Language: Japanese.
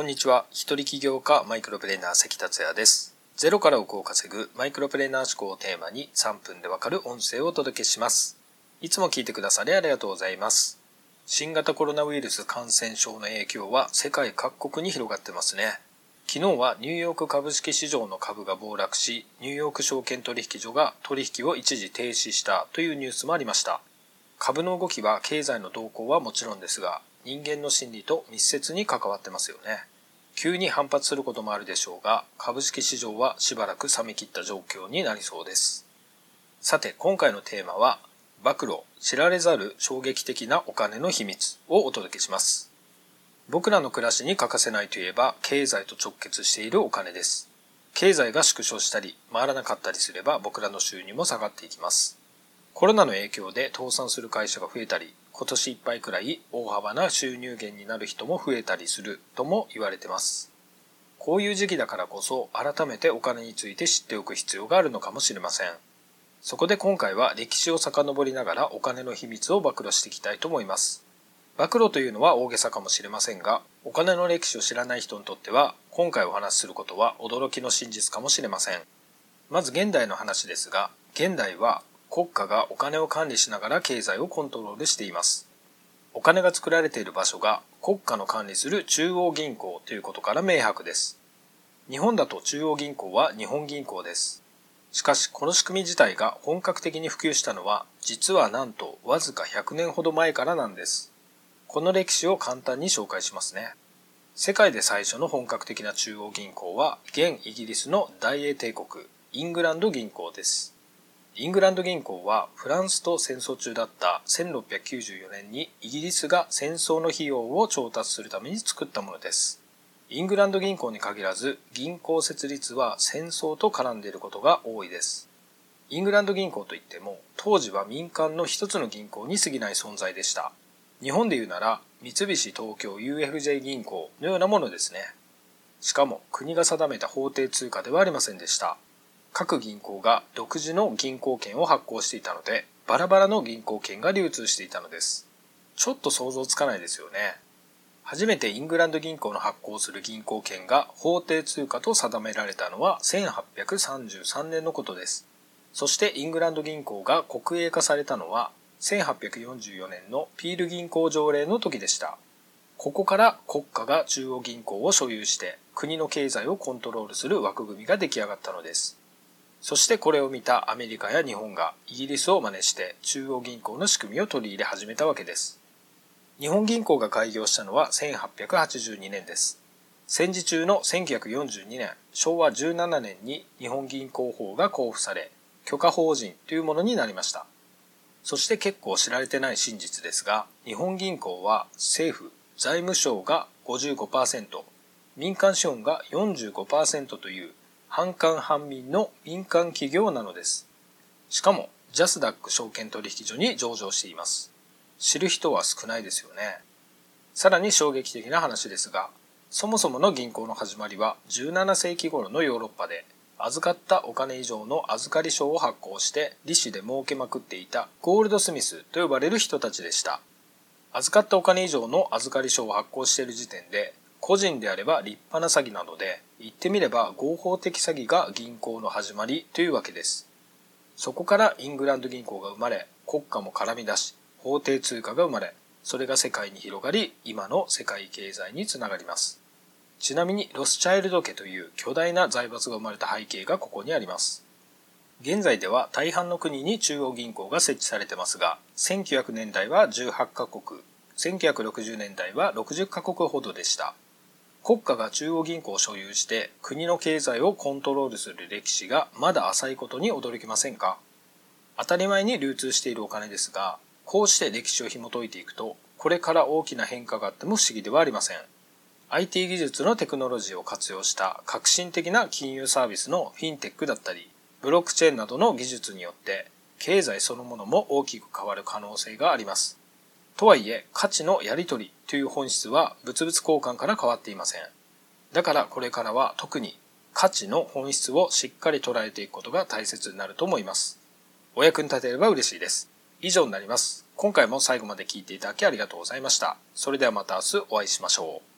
こんにちは。一人起業家マイクロプレーナー関達也です。ゼロから億を稼ぐマイクロプレーナー思考をテーマに3分でわかる音声をお届けします。いつも聞いてくださりありがとうございます。新型コロナウイルス感染症の影響は世界各国に広がってますね。昨日はニューヨーク株式市場の株が暴落し、ニューヨーク証券取引所が取引を一時停止したというニュースもありました。株の動きは経済の動向はもちろんですが、人間の心理と密接に関わってますよね。急に反発することもあるでしょうが、株式市場はしばらく冷め切った状況になりそうです。さて、今回のテーマは、暴露、知られざる衝撃的なお金の秘密をお届けします。僕らの暮らしに欠かせないといえば、経済と直結しているお金です。経済が縮小したり、回らなかったりすれば僕らの収入も下がっていきます。コロナの影響で倒産する会社が増えたり、今年いっぱいくらい大幅な収入源になる人も増えたりするとも言われてます。こういう時期だからこそ改めてお金について知っておく必要があるのかもしれません。そこで今回は歴史を遡りながらお金の秘密を暴露していきたいと思います。暴露というのは大げさかもしれませんが、お金の歴史を知らない人にとっては、今回お話しすることは驚きの真実かもしれません。まず現代の話ですが、現代は国家がお金を管理しながら経済をコントロールしています。お金が作られている場所が国家の管理する中央銀行ということから明白です。日本だと中央銀行は日本銀行です。しかしこの仕組み自体が本格的に普及したのは実はなんとわずか100年ほど前からなんです。この歴史を簡単に紹介しますね。世界で最初の本格的な中央銀行は現イギリスの大英帝国イングランド銀行です。イングランド銀行はフランスと戦争中だった1694年にイギリスが戦争の費用を調達するために作ったものです。イングランド銀行に限らず銀行設立は戦争と絡んでいることが多いです。イングランド銀行といっても当時は民間の一つの銀行に過ぎない存在でした。日本で言うなら三菱東京 UFJ 銀行のようなものですね。しかも国が定めた法定通貨ではありませんでした。各銀行が独自の銀行券を発行していたので、バラバラの銀行券が流通していたのです。ちょっと想像つかないですよね。初めてイングランド銀行の発行する銀行券が法定通貨と定められたのは1833年のことです。そしてイングランド銀行が国営化されたのは1844年のピール銀行条例の時でした。ここから国家が中央銀行を所有して国の経済をコントロールする枠組みが出来上がったのです。そしてこれを見たアメリカや日本がイギリスを真似して中央銀行の仕組みを取り入れ始めたわけです。日本銀行が開業したのは1882年です。戦時中の1942年、昭和17年に日本銀行法が交付され、許可法人というものになりました。そして結構知られてない真実ですが、日本銀行は政府、財務省が55%、民間資本が45%という半官半民の民間企業なのです。しかも、ジャスダック証券取引所に上場しています。知る人は少ないですよね。さらに衝撃的な話ですが、そもそもの銀行の始まりは17世紀頃のヨーロッパで、預かったお金以上の預かり証を発行して利子で儲けまくっていたゴールドスミスと呼ばれる人たちでした。預かったお金以上の預かり証を発行している時点で個人であれば立派な詐欺なので、言ってみれば合法的詐欺が銀行の始まりというわけです。そこからイングランド銀行が生まれ、国家も絡み出し、法定通貨が生まれ、それが世界に広がり、今の世界経済につながります。ちなみにロスチャイルド家という巨大な財閥が生まれた背景がここにあります。現在では大半の国に中央銀行が設置されてますが、1900年代は18カ国、1960年代は60カ国ほどでした。国家が中央銀行を所有して国の経済をコントロールする歴史がまだ浅いことに驚きませんか？当たり前に流通しているお金ですが、こうして歴史を紐解いていくと、これから大きな変化があっても不思議ではありません。IT 技術のテクノロジーを活用した革新的な金融サービスのフィンテックだったり、ブロックチェーンなどの技術によって経済そのものも大きく変わる可能性があります。とはいえ、価値のやり取りという本質は物々交換から変わっていません。だからこれからは特に価値の本質をしっかり捉えていくことが大切になると思います。お役に立てれば嬉しいです。以上になります。今回も最後まで聞いていただきありがとうございました。それではまた明日お会いしましょう。